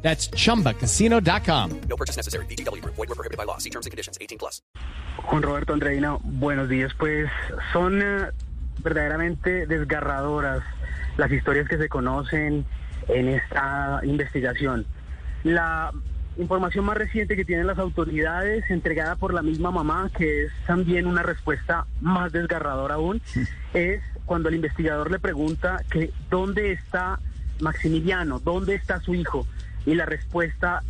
That's chumbacasino.com. No purchase necessary. BGW. Void were prohibited by law. See terms and conditions. 18 plus. Juan Roberto Andreina, buenos días. Pues son eh, verdaderamente desgarradoras las historias que se conocen en esta investigación. La información más reciente que tienen las autoridades, entregada por la misma mamá, que es también una respuesta más desgarradora aún, es cuando el investigador le pregunta que dónde está Maximiliano, dónde está su hijo, y la respuesta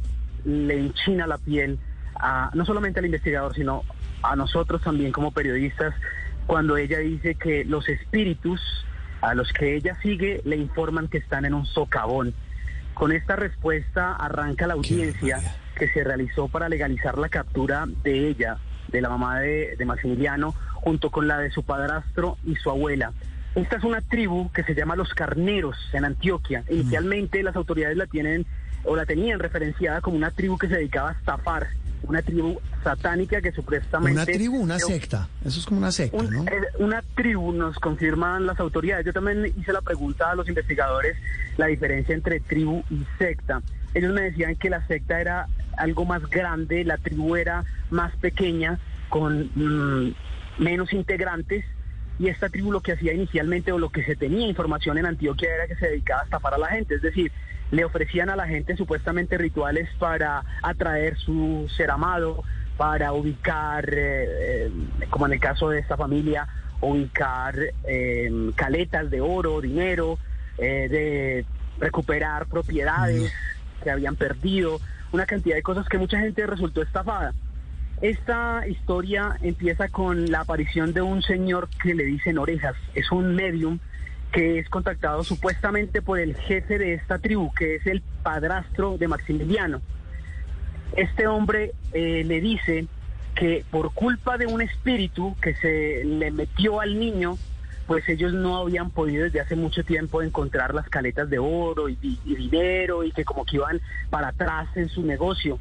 le enchina la piel a, no solamente al investigador, sino a nosotros también como periodistas, cuando ella dice que los espíritus a los que ella sigue le informan que están en un socavón. Con esta respuesta arranca la audiencia que se realizó para legalizar la captura de ella, de la mamá de, de Maximiliano, junto con la de su padrastro y su abuela. Esta es una tribu que se llama los Carneros en Antioquia. Inicialmente las autoridades la tienen o la tenían referenciada como una tribu que se dedicaba a estafar, una tribu satánica que supuestamente... Una tribu, una secta. Eso es como una secta, Un- ¿no? eh, una tribu, nos confirman las autoridades. Yo también hice la pregunta a los investigadores, la diferencia entre tribu y secta. Ellos me decían que la secta era algo más grande, la tribu era más pequeña, con mm, menos integrantes. Y esta tribu lo que hacía inicialmente o lo que se tenía información en Antioquia era que se dedicaba a estafar a la gente. Es decir, le ofrecían a la gente supuestamente rituales para atraer su ser amado, para ubicar, eh, eh, como en el caso de esta familia, ubicar eh, caletas de oro, dinero, eh, de recuperar propiedades que habían perdido, una cantidad de cosas que mucha gente resultó estafada. Esta historia empieza con la aparición de un señor que le dicen orejas, es un medium que es contactado supuestamente por el jefe de esta tribu, que es el padrastro de Maximiliano. Este hombre eh, le dice que por culpa de un espíritu que se le metió al niño, pues ellos no habían podido desde hace mucho tiempo encontrar las caletas de oro y, y dinero y que como que iban para atrás en su negocio.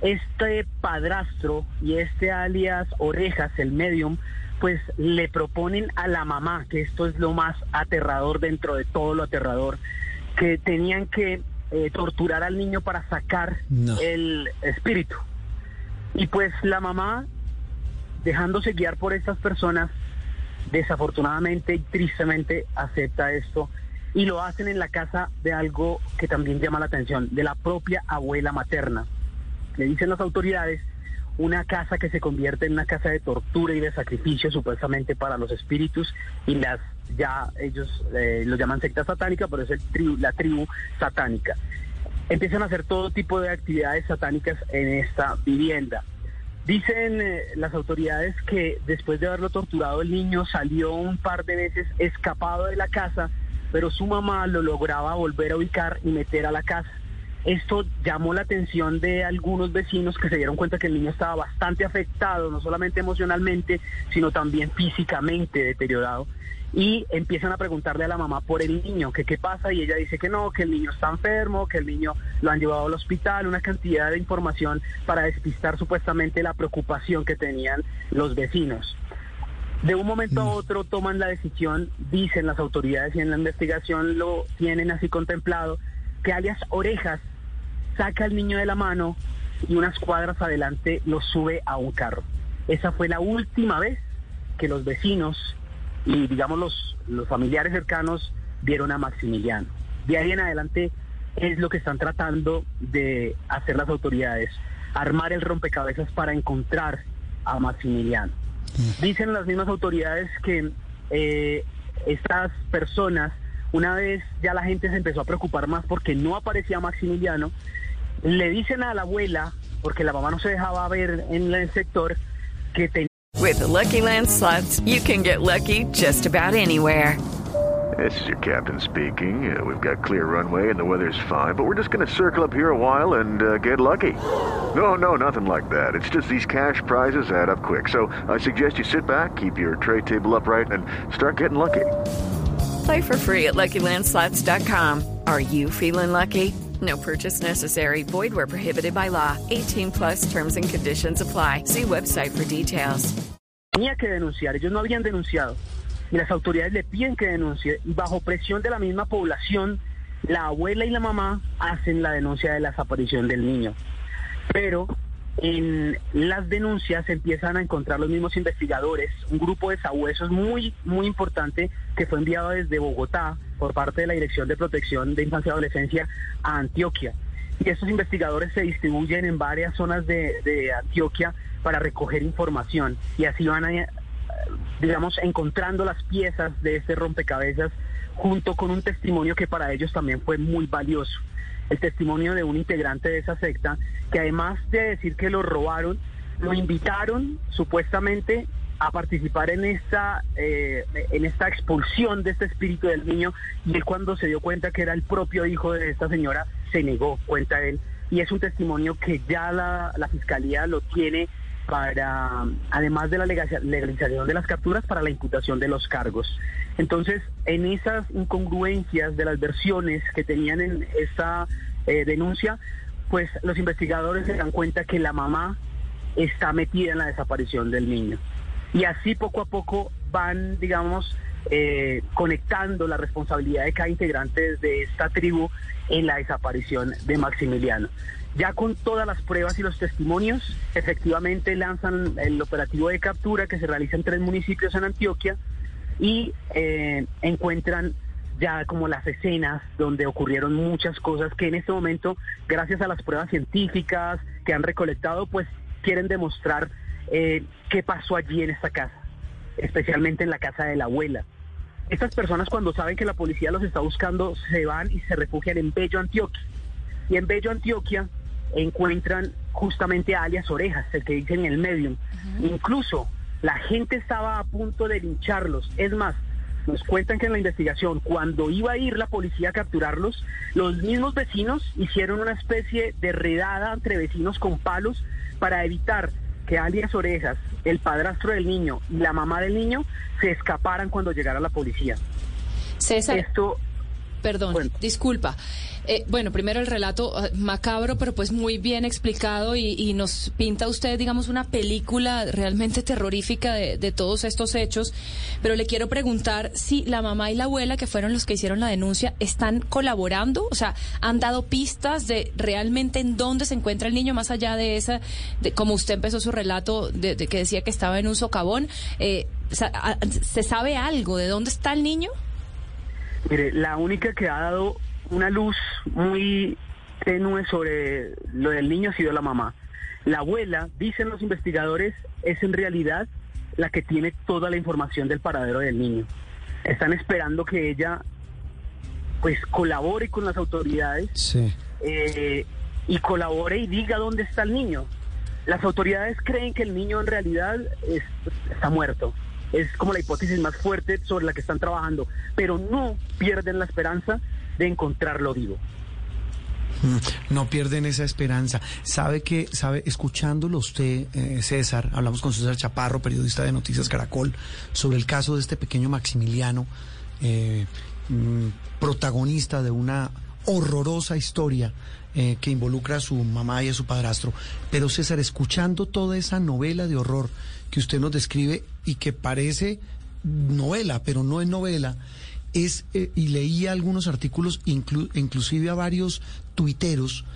Este padrastro y este alias Orejas, el medium, pues le proponen a la mamá, que esto es lo más aterrador dentro de todo lo aterrador, que tenían que eh, torturar al niño para sacar No. el espíritu. Y pues la mamá, dejándose guiar por estas personas, desafortunadamente y tristemente acepta esto y lo hacen en la casa de algo que también llama la atención, de la propia abuela materna. Le dicen las autoridades una casa que se convierte en una casa de tortura y de sacrificio supuestamente para los espíritus y las ya ellos eh, lo llaman secta satánica, pero es el la tribu satánica. Empiezan a hacer todo tipo de actividades satánicas en esta vivienda. Dicen eh, las autoridades que después de haberlo torturado el niño salió un par de veces escapado de la casa, pero su mamá lo lograba volver a ubicar y meter a la casa. Esto llamó la atención de algunos vecinos que se dieron cuenta que el niño estaba bastante afectado, no solamente emocionalmente, sino también físicamente deteriorado. Y empiezan a preguntarle a la mamá por el niño, que qué pasa, y ella dice que no, que el niño está enfermo, que el niño lo han llevado al hospital, una cantidad de información para despistar supuestamente la preocupación que tenían los vecinos. De un momento a otro toman la decisión, dicen las autoridades y en la investigación lo tienen así contemplado, que alias Orejas saca al niño de la mano y unas cuadras adelante lo sube a un carro. Esa fue la última vez que los vecinos y digamos los, los familiares cercanos vieron a Maximiliano. De ahí en adelante es lo que están tratando de hacer las autoridades, armar el rompecabezas para encontrar a Maximiliano. Dicen las mismas autoridades que eh, estas personas, una vez ya la gente se empezó a preocupar más porque no aparecía Maximiliano, le dicen a la abuela, porque la mamá no se dejaba ver en el sector, que tenía With the Lucky Land slots, you can get lucky just about anywhere. This is your captain speaking. Uh, we've got clear runway and the weather's fine, but we're just going to circle up here a while and uh, get lucky. No, no, nothing like that. It's just these cash prizes add up quick. So I suggest you sit back, keep your tray table upright, and start getting lucky. Play for free at LuckyLandSlots.com. Are you feeling lucky? No purchase necessary. Void where prohibited by law. 18 plus terms and conditions apply. See website for details. Tenía que denunciar. Ellos no habían denunciado. y las autoridades le piden que denuncie y bajo presión de la misma población, la abuela y la mamá hacen la denuncia de la desaparición del niño. Pero en las denuncias empiezan a encontrar los mismos investigadores, un grupo de sabuesos muy, muy importante que fue enviado desde Bogotá por parte de la Dirección de Protección de Infancia y Adolescencia a Antioquia. Y estos investigadores se distribuyen en varias zonas de, Antioquia para recoger información y así van a, digamos, encontrando las piezas de este rompecabezas junto con un testimonio que para ellos también fue muy valioso. El testimonio de un integrante de esa secta que además de decir que lo robaron, lo invitaron supuestamente a participar en esta, eh, en esta expulsión de este espíritu del niño y él cuando se dio cuenta que era el propio hijo de esta señora se negó, cuenta él. Y es un testimonio que ya la, la fiscalía lo tiene para, además de la legalización de las capturas, para la imputación de los cargos. Entonces, en esas incongruencias de las versiones que tenían en esta eh, denuncia, pues los investigadores se dan cuenta que la mamá está metida en la desaparición del niño. Y así poco a poco van, digamos, eh, conectando la responsabilidad de cada integrante de esta tribu en la desaparición de Maximiliano. Ya con todas las pruebas y los testimonios, efectivamente lanzan el operativo de captura que se realiza en tres municipios en Antioquia y eh, encuentran ya como las escenas donde ocurrieron muchas cosas que en este momento, gracias a las pruebas científicas que han recolectado, pues quieren demostrar eh, qué pasó allí en esta casa, especialmente en la casa de la abuela. Estas personas cuando saben que la policía los está buscando se van y se refugian en Bello, Antioquia. Y en Bello, Antioquia, encuentran justamente a alias Orejas, el que dicen en el medium. Incluso la gente estaba a punto de lincharlos. Es más, nos cuentan que en la investigación, cuando iba a ir la policía a capturarlos, los mismos vecinos hicieron una especie de redada entre vecinos con palos para evitar que alias Orejas, el padrastro del niño y la mamá del niño se escaparan cuando llegara la policía. César. Esto, perdón, disculpa. Eh, bueno, primero el relato ah, macabro, pero pues muy bien explicado y, nos pinta usted, digamos, una película realmente terrorífica de, todos estos hechos. Pero le quiero preguntar si la mamá y la abuela, que fueron los que hicieron la denuncia, están colaborando, o sea, han dado pistas de realmente en dónde se encuentra el niño, más allá de esa, de como usted empezó su relato, de, que decía que estaba en un socavón. Eh, ¿Se sabe algo de dónde está el niño? Mire, la única que ha dado una luz muy tenue sobre lo del niño ha sido la mamá. La abuela, dicen los investigadores, es en realidad la que tiene toda la información del paradero del niño. Están esperando que ella pues colabore con las autoridades eh, y colabore y diga dónde está el niño. Las autoridades creen que el niño en realidad está muerto. Es como la hipótesis más fuerte sobre la que están trabajando, pero no pierden la esperanza de encontrarlo vivo. Mm, no pierden esa esperanza. Sabe que, sabe, escuchándolo usted, eh, César, hablamos con César Chaparro, periodista de Noticias Caracol, sobre el caso de este pequeño Maximiliano, eh, mm, protagonista de una horrorosa historia eh, que involucra a su mamá y a su padrastro. Pero César, escuchando toda esa novela de horror que usted nos describe y que parece novela, pero no es novela, es, eh, y leía algunos artículos, inclusive a varios tuiteros,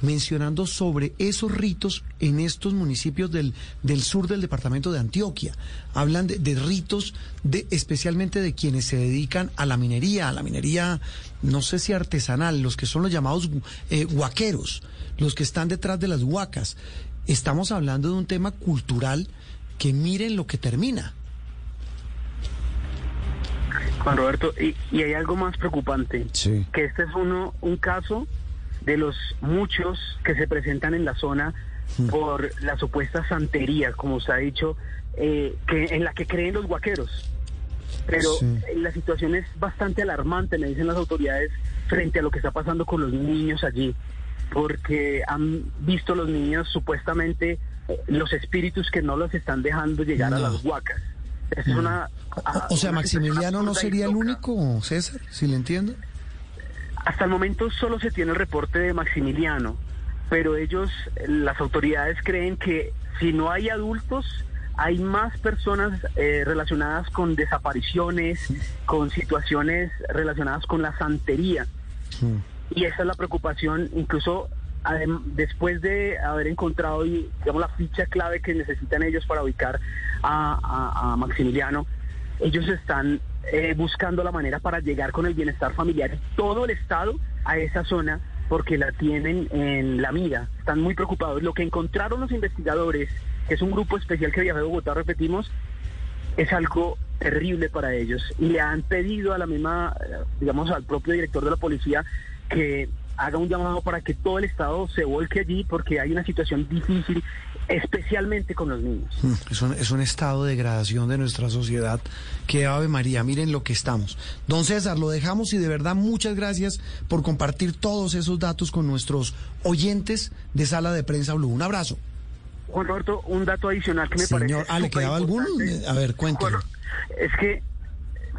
mencionando sobre esos ritos en estos municipios del, del sur del departamento de Antioquia. Hablan de, ritos de, especialmente de quienes se dedican a la minería, a la minería, no sé si artesanal, los que son los llamados eh, huaqueros, los que están detrás de las huacas. Estamos hablando de un tema cultural que miren lo que termina. Juan Roberto, y, hay algo más preocupante, que este es uno un caso de los muchos que se presentan en la zona hmm. por la supuesta santería, como se ha dicho, eh, que en la que creen los guaqueros. Pero la situación es bastante alarmante, me dicen las autoridades, frente a lo que está pasando con los niños allí, porque han visto los niños supuestamente los espíritus que no los están dejando llegar a las huacas. Es una, o sea, Maximiliano no sería el único, César, si le entiendo. Hasta el momento solo se tiene el reporte de Maximiliano, pero ellos, las autoridades creen que si no hay adultos, hay más personas eh, relacionadas con desapariciones, con situaciones relacionadas con la santería. Y esa es la preocupación, incluso después de haber encontrado digamos, la ficha clave que necesitan ellos para ubicar a, Maximiliano, ellos están eh, buscando la manera para llegar con el bienestar familiar todo el Estado a esa zona porque la tienen en la mira, están muy preocupados. Lo que encontraron los investigadores, que es un grupo especial que viajó de Bogotá, repetimos, es algo terrible para ellos y le han pedido a la misma, eh, digamos, al propio director de la policía que haga un llamado para que todo el Estado se vuelque allí porque hay una situación difícil, especialmente con los niños. Mm, es un, es un estado de degradación de nuestra sociedad. Que Ave María, miren lo que estamos. Don César, lo dejamos y de verdad muchas gracias por compartir todos esos datos con nuestros oyentes de Sala de Prensa Blue. Un abrazo. Juan Roberto, un dato adicional que me Señor, parece. ¿le quedaba alguno? A ver, cuéntelo. es que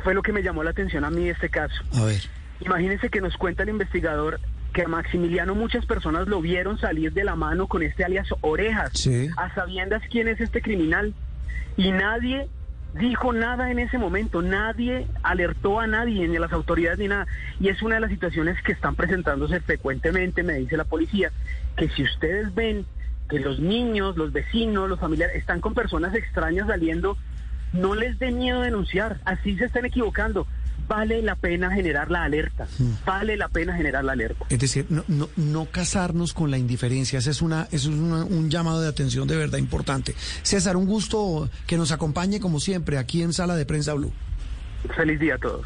fue lo que me llamó la atención a mí este caso. A ver. Imagínense que nos cuenta el investigador que Maximiliano muchas personas lo vieron salir de la mano con este alias Orejas, a sabiendas quién es este criminal. Y nadie dijo nada en ese momento, nadie alertó a nadie, ni a las autoridades ni nada. Y es una de las situaciones que están presentándose frecuentemente, me dice la policía, que si ustedes ven que los niños, los vecinos, los familiares están con personas extrañas saliendo, no les dé miedo denunciar, así se están equivocando vale la pena generar la alerta, hmm. vale la pena generar la alerta. Es decir, no, no, no casarnos con la indiferencia, ese es, una, es un llamado de atención de verdad importante. César, un gusto que nos acompañe como siempre aquí en Sala de Prensa Blue. Feliz día a todos.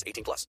18 plus.